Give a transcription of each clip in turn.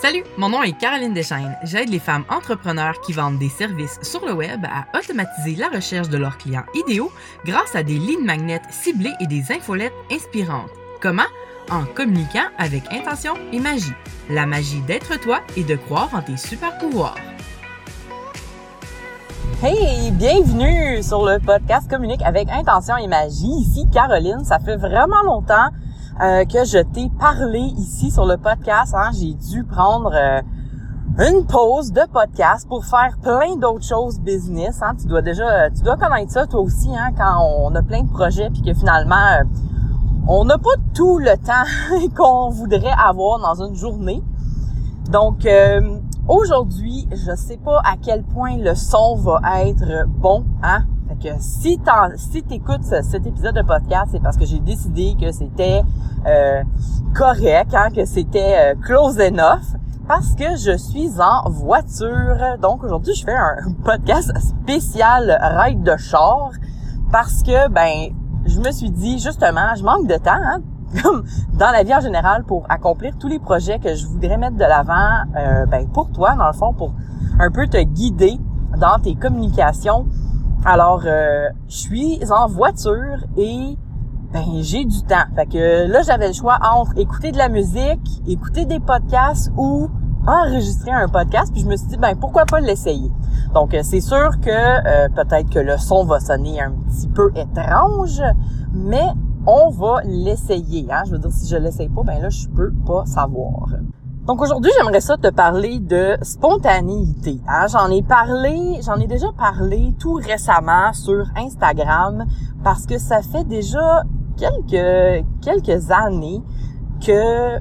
Salut, mon nom est Caroline Deschaines. J'aide les femmes entrepreneurs qui vendent des services sur le web à automatiser la recherche de leurs clients idéaux grâce à des lignes magnètes ciblées et des infolettes inspirantes. Comment? En communiquant avec intention et magie. La magie d'être toi et de croire en tes super pouvoirs. Hey, bienvenue sur le podcast Communique avec intention et magie. Ici Caroline, ça fait vraiment longtemps euh, que je t'ai parlé ici sur le podcast. Hein. J'ai dû prendre euh, une pause de podcast pour faire plein d'autres choses business. Hein. Tu dois déjà, tu dois connaître ça toi aussi hein, quand on a plein de projets puis que finalement euh, on n'a pas tout le temps qu'on voudrait avoir dans une journée. Donc aujourd'hui, je sais pas à quel point le son va être bon, hein, si tu écoutes cet épisode de podcast, c'est parce que j'ai décidé que c'était euh, correct, hein, que c'était euh, close enough, parce que je suis en voiture. Donc aujourd'hui, je fais un podcast spécial ride de char parce que ben je me suis dit justement, je manque de temps, hein, comme dans la vie en général, pour accomplir tous les projets que je voudrais mettre de l'avant, euh, ben pour toi dans le fond, pour un peu te guider dans tes communications alors, euh, je suis en voiture et ben j'ai du temps. Fait que là, j'avais le choix entre écouter de la musique, écouter des podcasts ou enregistrer un podcast. Puis je me suis dit, ben pourquoi pas l'essayer? Donc, euh, c'est sûr que euh, peut-être que le son va sonner un petit peu étrange, mais on va l'essayer. Hein? Je veux dire, si je l'essaye pas, ben là, je peux pas savoir. Donc aujourd'hui, j'aimerais ça te parler de spontanéité. Hein. J'en ai parlé, j'en ai déjà parlé tout récemment sur Instagram parce que ça fait déjà quelques quelques années que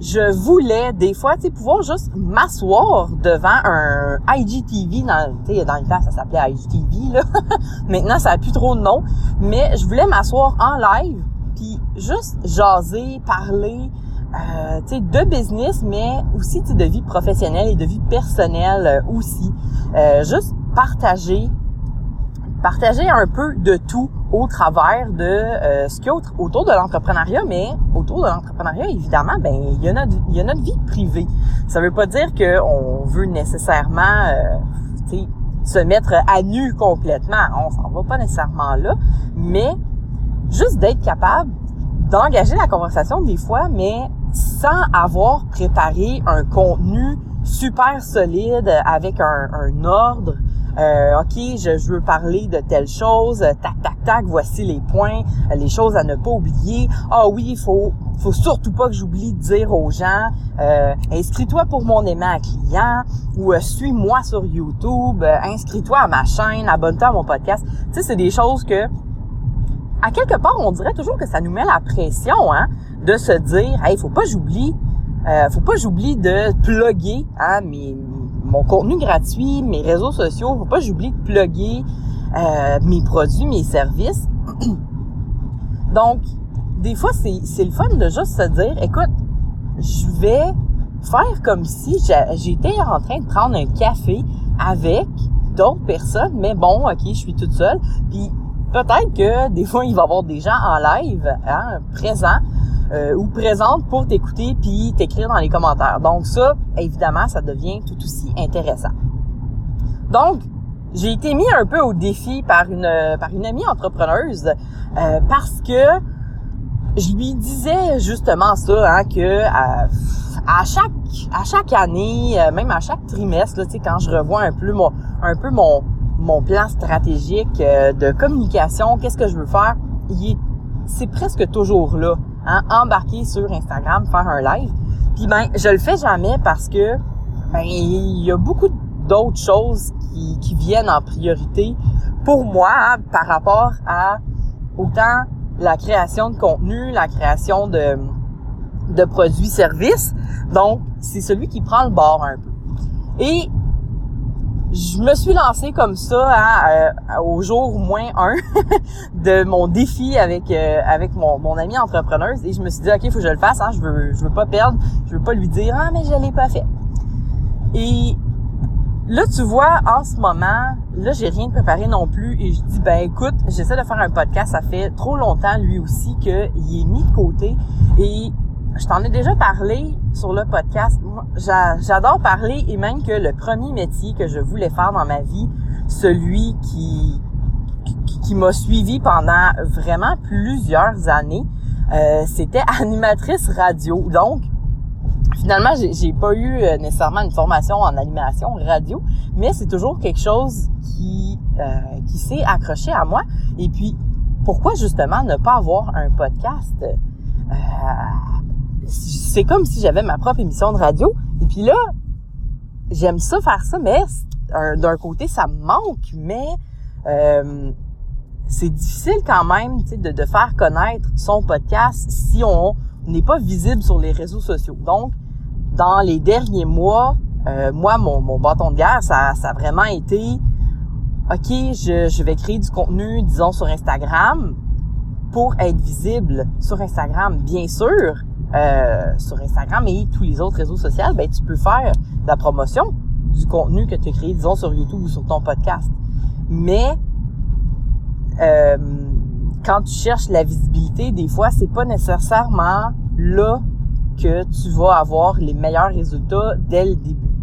je voulais des fois, pouvoir juste m'asseoir devant un IGTV dans, tu dans le temps ça s'appelait IGTV là. Maintenant ça a plus trop de nom, mais je voulais m'asseoir en live puis juste jaser, parler, euh, de business, mais aussi de vie professionnelle et de vie personnelle euh, aussi. Euh, juste partager, partager un peu de tout au travers de euh, ce qu'il y a autour de l'entrepreneuriat, mais autour de l'entrepreneuriat, évidemment, ben il y a il y a notre vie privée. Ça veut pas dire qu'on veut nécessairement, euh, se mettre à nu complètement. On s'en va pas nécessairement là, mais juste d'être capable d'engager la conversation des fois, mais sans avoir préparé un contenu super solide avec un, un ordre. Euh, OK, je, je, veux parler de telle chose, tac, tac, tac, voici les points, les choses à ne pas oublier. Ah oui, il faut, faut surtout pas que j'oublie de dire aux gens, euh, inscris-toi pour mon aimant client ou euh, suis-moi sur YouTube, euh, inscris-toi à ma chaîne, abonne-toi à mon podcast. Tu sais, c'est des choses que, à quelque part, on dirait toujours que ça nous met la pression, hein de se dire, hey, faut pas j'oublie, euh, faut pas j'oublie de plugger hein, mon contenu gratuit, mes réseaux sociaux, faut pas j'oublie de plugger euh, mes produits, mes services. Donc, des fois, c'est le fun de juste se dire, écoute, je vais faire comme si j'étais en train de prendre un café avec d'autres personnes, mais bon, ok, je suis toute seule. Puis peut-être que des fois, il va y avoir des gens en live, hein, présents, euh, ou présente pour t'écouter puis t'écrire dans les commentaires. Donc ça, évidemment, ça devient tout aussi intéressant. Donc, j'ai été mis un peu au défi par une par une amie entrepreneuse euh, parce que je lui disais justement ça, hein, que à, chaque à chaque année, euh, même à chaque trimestre, là, quand je revois un peu mon un peu mon mon plan stratégique de communication, qu'est-ce que je veux faire, c'est presque toujours là hein, embarquer sur Instagram, faire un live. Puis ben, je le fais jamais parce que ben il y a beaucoup d'autres choses qui, qui viennent en priorité pour moi par rapport à autant la création de contenu, la création de, de produits, services. Donc, c'est celui qui prend le bord un peu. Et je me suis lancée comme ça euh, au jour moins un de mon défi avec euh, avec mon, mon ami entrepreneuse. Et je me suis dit ok il faut que je le fasse hein, je veux je veux pas perdre je veux pas lui dire ah mais je l'ai pas fait. Et là, tu vois, en ce moment, là, j'ai rien préparé non plus. Et je dis, ben écoute, j'essaie de faire un podcast, ça fait trop longtemps, lui aussi, qu'il est mis de côté. Et je t'en ai déjà parlé sur le podcast. J'adore parler et même que le premier métier que je voulais faire dans ma vie, celui qui qui, m'a suivi pendant vraiment plusieurs années, euh, c'était animatrice radio. Donc, finalement, j'ai pas eu euh, nécessairement une formation en animation radio, mais c'est toujours quelque chose qui euh, qui s'est accroché à moi. Et puis, pourquoi justement ne pas avoir un podcast euh, C'est comme si j'avais ma propre émission de radio. Et puis là, j'aime ça faire ça, mais d'un côté, ça me manque, mais euh, c'est difficile quand même de, de faire connaître son podcast si on n'est pas visible sur les réseaux sociaux. Donc, dans les derniers mois, euh, moi, mon, mon, bâton de guerre, ça, ça a vraiment été, OK, je, je vais créer du contenu, disons, sur Instagram pour être visible sur Instagram, bien sûr. Euh, sur Instagram et tous les autres réseaux sociaux, ben, tu peux faire de la promotion du contenu que tu as créé, disons, sur YouTube ou sur ton podcast. Mais euh, quand tu cherches la visibilité, des fois, c'est pas nécessairement là que tu vas avoir les meilleurs résultats dès le début.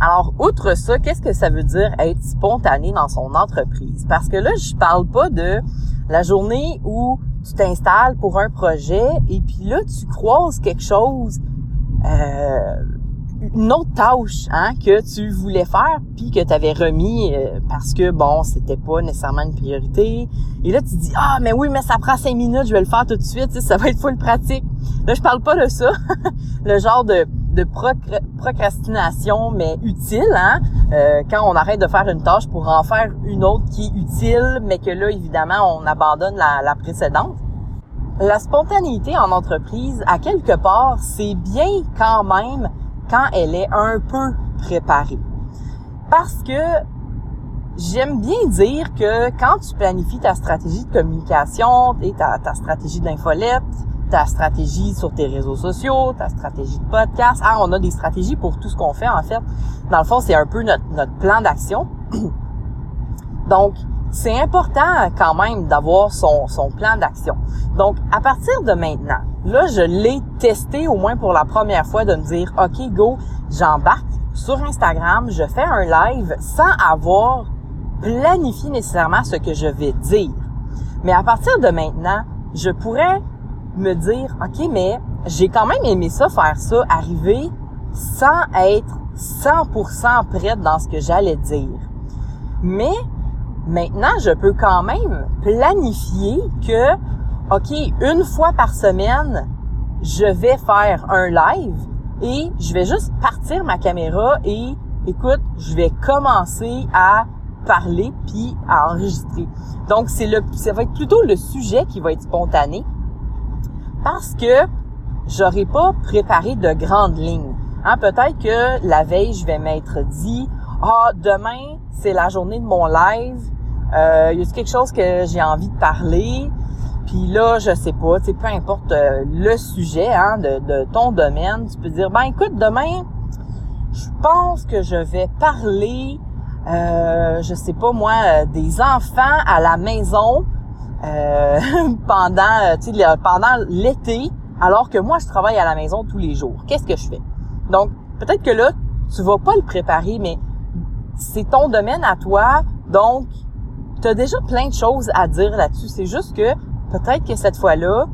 Alors, outre ça, qu'est-ce que ça veut dire être spontané dans son entreprise? Parce que là, je parle pas de la journée où tu t'installes pour un projet et puis là, tu croises quelque chose euh, une autre tâche hein, que tu voulais faire puis que tu avais remis euh, parce que bon c'était pas nécessairement une priorité. Et là tu dis ah mais oui mais ça prend cinq minutes je vais le faire tout de suite ça va être full pratique là je parle pas de ça. Le genre de de procrastination mais utile hein? Euh, quand on arrête de faire une tâche pour en faire une autre qui est utile mais que là évidemment on abandonne la, précédente la spontanéité en entreprise à quelque part c'est bien quand même quand elle est un peu préparée. Parce que j'aime bien dire que quand tu planifies ta stratégie de communication, ta, ta stratégie d'infolette, ta stratégie sur tes réseaux sociaux, ta stratégie de podcast, ah, on a des stratégies pour tout ce qu'on fait en fait. Dans le fond, c'est un peu notre, notre plan d'action. Donc, c'est important quand même d'avoir son, son plan d'action. Donc, à partir de maintenant, là, je l'ai testé au moins pour la première fois de me dire, OK, go, j'embarque sur Instagram, je fais un live sans avoir planifié nécessairement ce que je vais dire. Mais à partir de maintenant, je pourrais me dire, OK, mais j'ai quand même aimé ça, faire ça, arriver sans être 100% prête dans ce que j'allais dire. Mais Maintenant, je peux quand même planifier que, OK, une fois par semaine, je vais faire un live et je vais juste partir ma caméra et, écoute, je vais commencer à parler puis à enregistrer. Donc, c'est le, ça va être plutôt le sujet qui va être spontané parce que j'aurai pas préparé de grandes lignes. Hein, peut-être que la veille, je vais m'être dit, ah, demain, c'est la journée de mon live, euh, y a quelque chose que j'ai envie de parler? Puis là, je sais pas, tu peu importe euh, le sujet hein, de, ton domaine, tu peux dire, ben écoute, demain, je pense que je vais parler, euh, je sais pas moi, euh, des enfants à la maison euh, pendant, sais, pendant l'été, alors que moi, je travaille à la maison tous les jours. Qu'est-ce que je fais? Donc, peut-être que là, tu vas pas le préparer, mais c'est ton domaine à toi, donc tu déjà plein de choses à dire là-dessus. C'est juste que peut-être que cette fois-là,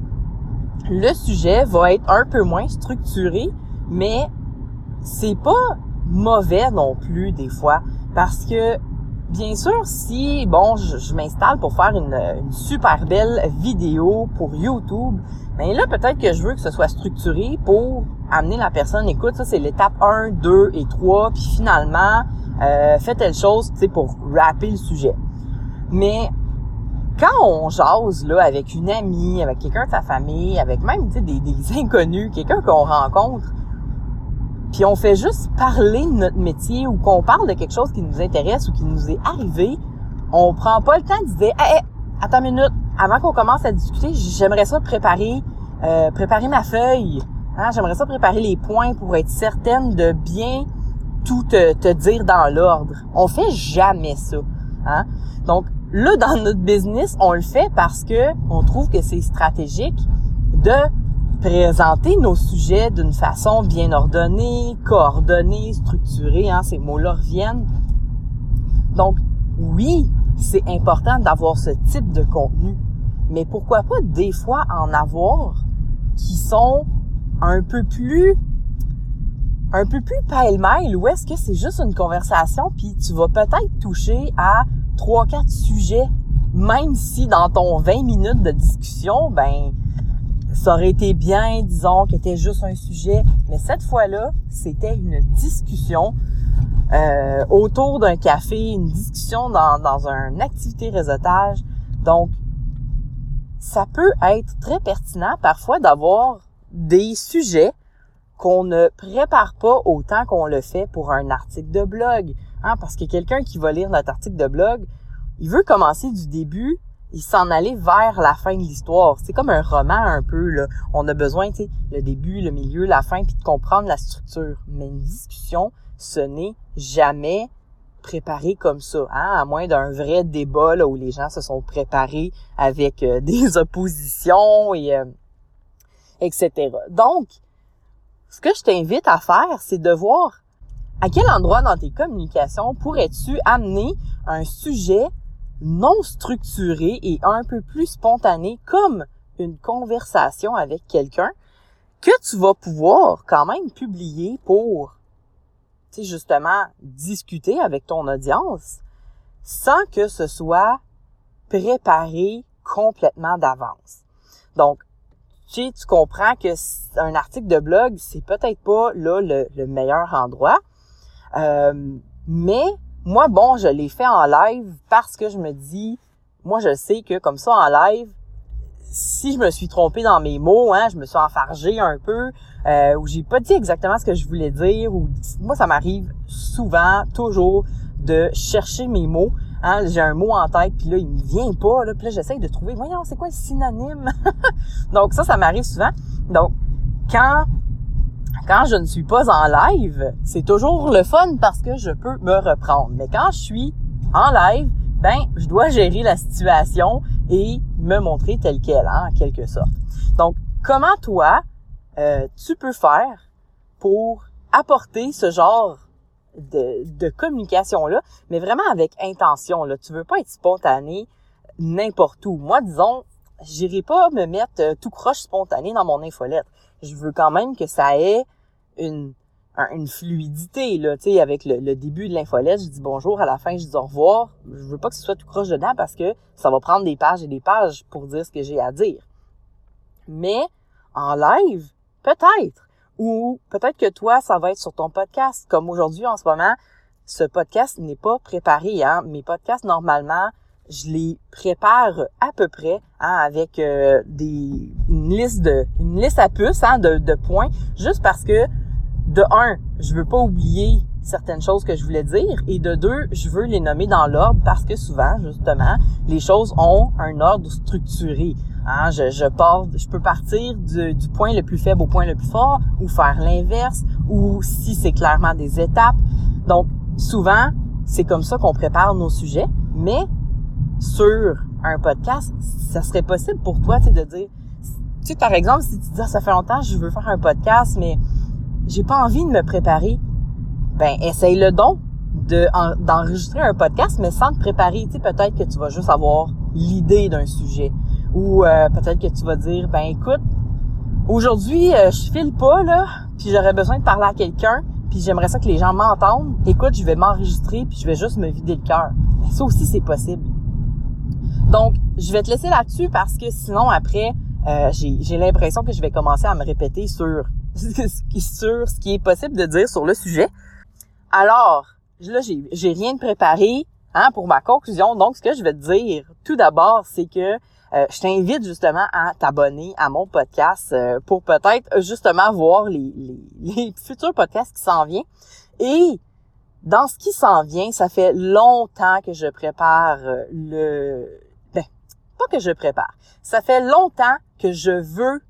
le sujet va être un peu moins structuré, mais c'est pas mauvais non plus des fois parce que bien sûr si bon je, m'installe pour faire une, super belle vidéo pour YouTube mais là peut-être que je veux que ce soit structuré pour amener la personne écoute ça c'est l'étape 1 2 et 3 puis finalement euh, fais telle chose tu sais pour rapper le sujet. Mais quand on jase là avec une amie, avec quelqu'un de sa famille, avec même des, des inconnus, quelqu'un qu'on rencontre, puis on fait juste parler de notre métier ou qu'on parle de quelque chose qui nous intéresse ou qui nous est arrivé, on prend pas le temps de dire hey, hey, attends une minute, avant qu'on commence à discuter, j'aimerais ça préparer euh, préparer ma feuille. Hein, j'aimerais ça préparer les points pour être certaine de bien tout te, te dire dans l'ordre. On fait jamais ça. Hein? Donc, là, dans notre business, on le fait parce que on trouve que c'est stratégique de présenter nos sujets d'une façon bien ordonnée, coordonnée, structurée, hein, ces mots-là reviennent. Donc, oui, c'est important d'avoir ce type de contenu, mais pourquoi pas des fois en avoir qui sont un peu plus un peu plus pêle-mêle ou est-ce que c'est juste une conversation puis tu vas peut-être toucher à trois quatre sujets même si dans ton 20 minutes de discussion ben ça aurait été bien, disons, que c'était juste un sujet, mais cette fois-là, c'était une discussion euh, autour d'un café, une discussion dans, dans une activité réseautage. Donc, ça peut être très pertinent parfois d'avoir des sujets qu'on ne prépare pas autant qu'on le fait pour un article de blog. Hein, parce que quelqu'un qui va lire notre article de blog, il veut commencer du début il s'en allait vers la fin de l'histoire. C'est comme un roman un peu là. On a besoin, tu sais, le début, le milieu, la fin, puis de comprendre la structure. Mais une discussion, ce n'est jamais préparé comme ça, hein? à moins d'un vrai débat là, où les gens se sont préparés avec euh, des oppositions et euh, etc. Donc, ce que je t'invite à faire, c'est de voir à quel endroit dans tes communications pourrais-tu amener un sujet non structuré et un peu plus spontané comme une conversation avec quelqu'un que tu vas pouvoir quand même publier pour, tu justement, discuter avec ton audience sans que ce soit préparé complètement d'avance. Donc, tu tu comprends que un article de blog, c'est peut-être pas là le, meilleur endroit, euh, mais moi, bon, je l'ai fait en live parce que je me dis, moi, je sais que comme ça, en live, si je me suis trompé dans mes mots, hein, je me suis enfargé un peu, euh, ou j'ai pas dit exactement ce que je voulais dire, ou moi, ça m'arrive souvent, toujours, de chercher mes mots. Hein, j'ai un mot en tête, puis là, il me vient pas, là, puis là, j'essaye de trouver, voyons, c'est quoi le synonyme? Donc ça, ça m'arrive souvent. Donc, quand quand je ne suis pas en live, c'est toujours le fun parce que je peux me reprendre. Mais quand je suis en live, ben, je dois gérer la situation et me montrer tel quel, hein, en quelque sorte. Donc, comment toi, euh, tu peux faire pour apporter ce genre de, de communication-là, mais vraiment avec intention. Là? Tu veux pas être spontané n'importe où. Moi, disons, j'irai pas me mettre euh, tout croche spontané dans mon infolette je veux quand même que ça ait une, une fluidité, là, tu sais, avec le, début de l'infolette, je dis bonjour, à la fin, je dis au revoir. Je veux pas que ce soit tout croche dedans parce que ça va prendre des pages et des pages pour dire ce que j'ai à dire. Mais, en live, peut-être. Ou peut-être que toi, ça va être sur ton podcast. Comme aujourd'hui, en ce moment, ce podcast n'est pas préparé, hein. Mes podcasts, normalement, je les prépare à peu près hein, avec euh, des une liste de une liste à puces hein, de, de points juste parce que de un je veux pas oublier certaines choses que je voulais dire et de deux je veux les nommer dans l'ordre parce que souvent justement les choses ont un ordre structuré. Hein, je, je pars je peux partir du, du point le plus faible au point le plus fort ou faire l'inverse ou si c'est clairement des étapes. Donc souvent c'est comme ça qu'on prépare nos sujets mais sur un podcast, ça serait possible pour toi, tu de dire, tu par exemple, si tu dis, ah, ça fait longtemps, je veux faire un podcast, mais j'ai pas envie de me préparer, ben, essaye le don de, d'enregistrer un podcast, mais sans te préparer, tu peut-être que tu vas juste avoir l'idée d'un sujet. Ou euh, peut-être que tu vas dire, ben, écoute, aujourd'hui, euh, je file pas, là, puis j'aurais besoin de parler à quelqu'un, puis j'aimerais ça que les gens m'entendent. Écoute, je vais m'enregistrer, puis je vais juste me vider le cœur. Ça aussi, c'est possible. Donc, je vais te laisser là-dessus parce que sinon, après, euh, j'ai l'impression que je vais commencer à me répéter sur, sur ce qui est possible de dire sur le sujet. Alors, là, j'ai rien de préparé hein, pour ma conclusion. Donc, ce que je vais te dire, tout d'abord, c'est que euh, je t'invite justement à t'abonner à mon podcast euh, pour peut-être justement voir les, les, les futurs podcasts qui s'en viennent. Et dans ce qui s'en vient, ça fait longtemps que je prépare le, que je prépare. Ça fait longtemps que je veux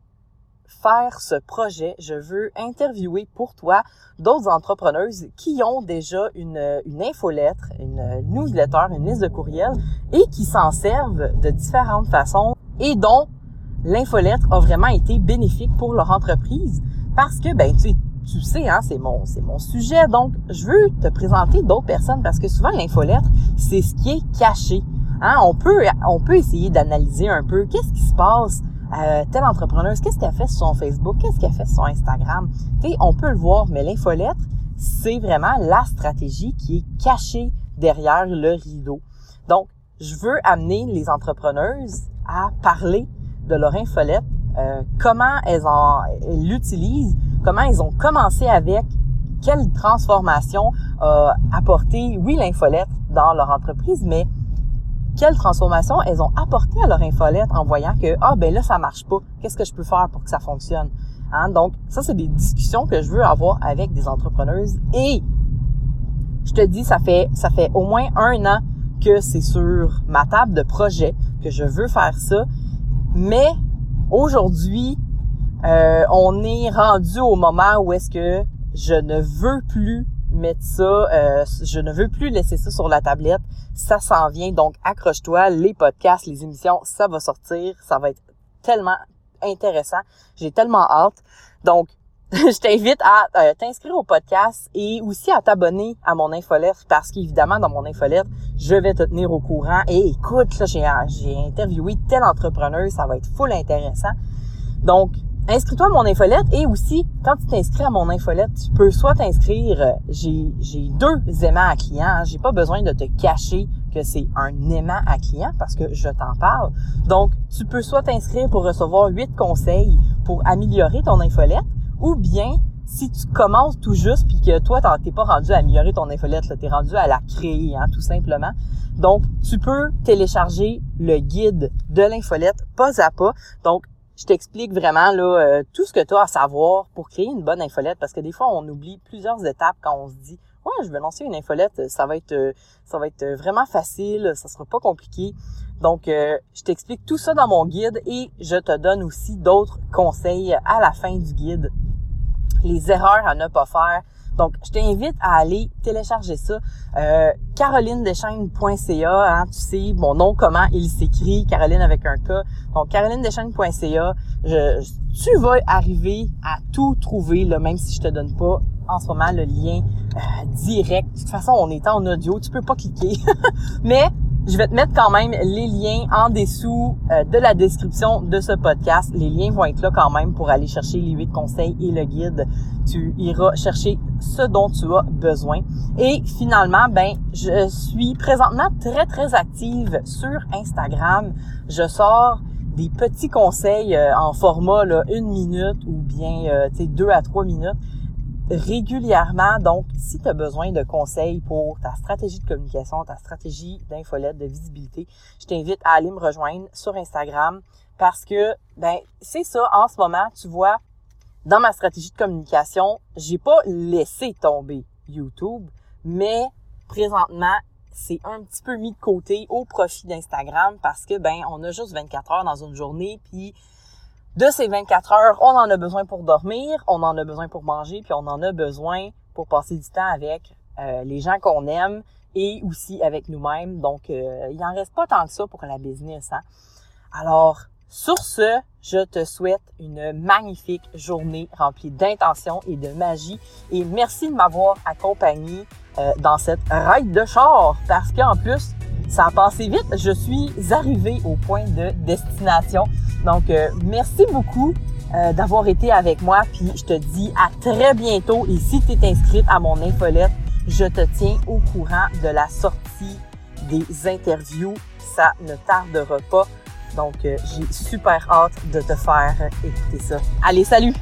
faire ce projet. Je veux interviewer pour toi d'autres entrepreneuses qui ont déjà une, une infolettre, une newsletter, une liste de courriels et qui s'en servent de différentes façons et dont l'infolettre a vraiment été bénéfique pour leur entreprise parce que, ben, tu, tu sais, hein, c'est mon, c'est mon sujet. Donc, je veux te présenter d'autres personnes parce que souvent l'infolettre, c'est ce qui est caché. Hein, on peut, on peut essayer d'analyser un peu qu'est-ce qui se passe. Euh, telle entrepreneuse, qu'est-ce qu'elle fait sur son Facebook, qu'est-ce qu'elle fait sur son Instagram. On peut le voir, mais l'infolettre, c'est vraiment la stratégie qui est cachée derrière le rideau. Donc, je veux amener les entrepreneuses à parler de leur infolette, euh, comment elles l'utilisent, comment elles ont commencé avec, quelle transformation a apporté, oui, l'infolette dans leur entreprise, mais quelle transformation elles ont apporté à leur infolette en voyant que, ah, ben là, ça marche pas. Qu'est-ce que je peux faire pour que ça fonctionne? Hein? Donc, ça, c'est des discussions que je veux avoir avec des entrepreneuses et je te dis, ça fait, ça fait au moins un an que c'est sur ma table de projet que je veux faire ça. Mais aujourd'hui, euh, on est rendu au moment où est-ce que je ne veux plus mettre ça, euh, je ne veux plus laisser ça sur la tablette. Ça s'en vient, donc accroche-toi, les podcasts, les émissions, ça va sortir, ça va être tellement intéressant. J'ai tellement hâte. Donc, je t'invite à euh, t'inscrire au podcast et aussi à t'abonner à mon infolettre parce qu'évidemment, dans mon infolettre, je vais te tenir au courant. Et écoute, là, j'ai, j'ai interviewé tel entrepreneur, ça va être full intéressant. Donc, inscris-toi à mon infolette et aussi, quand tu t'inscris à mon infolette, tu peux soit t'inscrire, euh, j'ai, j'ai deux aimants à clients, hein. j'ai pas besoin de te cacher que c'est un aimant à client parce que je t'en parle. Donc, tu peux soit t'inscrire pour recevoir huit conseils pour améliorer ton infolette ou bien si tu commences tout juste puis que toi t'es pas rendu à améliorer ton infolette, tu es rendu à la créer hein, tout simplement. Donc tu peux télécharger le guide de l'infolette pas à pas. Donc je t'explique vraiment là euh, tout ce que tu as à savoir pour créer une bonne infolette parce que des fois on oublie plusieurs étapes quand on se dit ouais, je vais lancer une infolette, ça va être euh, ça va être vraiment facile, ça sera pas compliqué. Donc euh, je t'explique tout ça dans mon guide et je te donne aussi d'autres conseils à la fin du guide. Les erreurs à ne pas faire. Donc, je t'invite à aller télécharger ça. Euh, carolinedeschaines.ca, hein, tu sais, mon nom, comment il s'écrit, Caroline avec un K. Donc, carolinedeschaines.ca, je, tu vas arriver à tout trouver, là, même si je te donne pas en ce moment le lien euh, direct. De toute façon, on est en audio, tu peux pas cliquer. Mais je vais te mettre quand même les liens en dessous euh, de la description de ce podcast. Les liens vont être là quand même pour aller chercher les huit conseils et le guide. Tu iras chercher ce dont tu as besoin. Et finalement, ben, je suis présentement très, très active sur Instagram. Je sors des petits conseils euh, en format là, une minute ou bien euh, deux à trois minutes régulièrement. Donc, si tu as besoin de conseils pour ta stratégie de communication, ta stratégie d'infolette, de visibilité, je t'invite à aller me rejoindre sur Instagram parce que, ben, c'est ça, en ce moment, tu vois, dans ma stratégie de communication, j'ai pas laissé tomber YouTube, mais présentement, c'est un petit peu mis de côté au profit d'Instagram parce que, ben, on a juste 24 heures dans une journée, puis de ces 24 heures, on en a besoin pour dormir, on en a besoin pour manger, puis on en a besoin pour passer du temps avec euh, les gens qu'on aime et aussi avec nous-mêmes. Donc, euh, il en reste pas tant que ça pour la business. Hein? Alors, sur ce, je te souhaite une magnifique journée remplie d'intention et de magie. Et merci de m'avoir accompagné euh, dans cette ride de char parce qu'en plus, ça a passé vite. Je suis arrivée au point de destination. Donc, euh, merci beaucoup euh, d'avoir été avec moi. Puis, je te dis à très bientôt. Et si tu es inscrite à mon infolette, je te tiens au courant de la sortie des interviews. Ça ne tardera pas. Donc, euh, j'ai super hâte de te faire écouter ça. Allez, salut!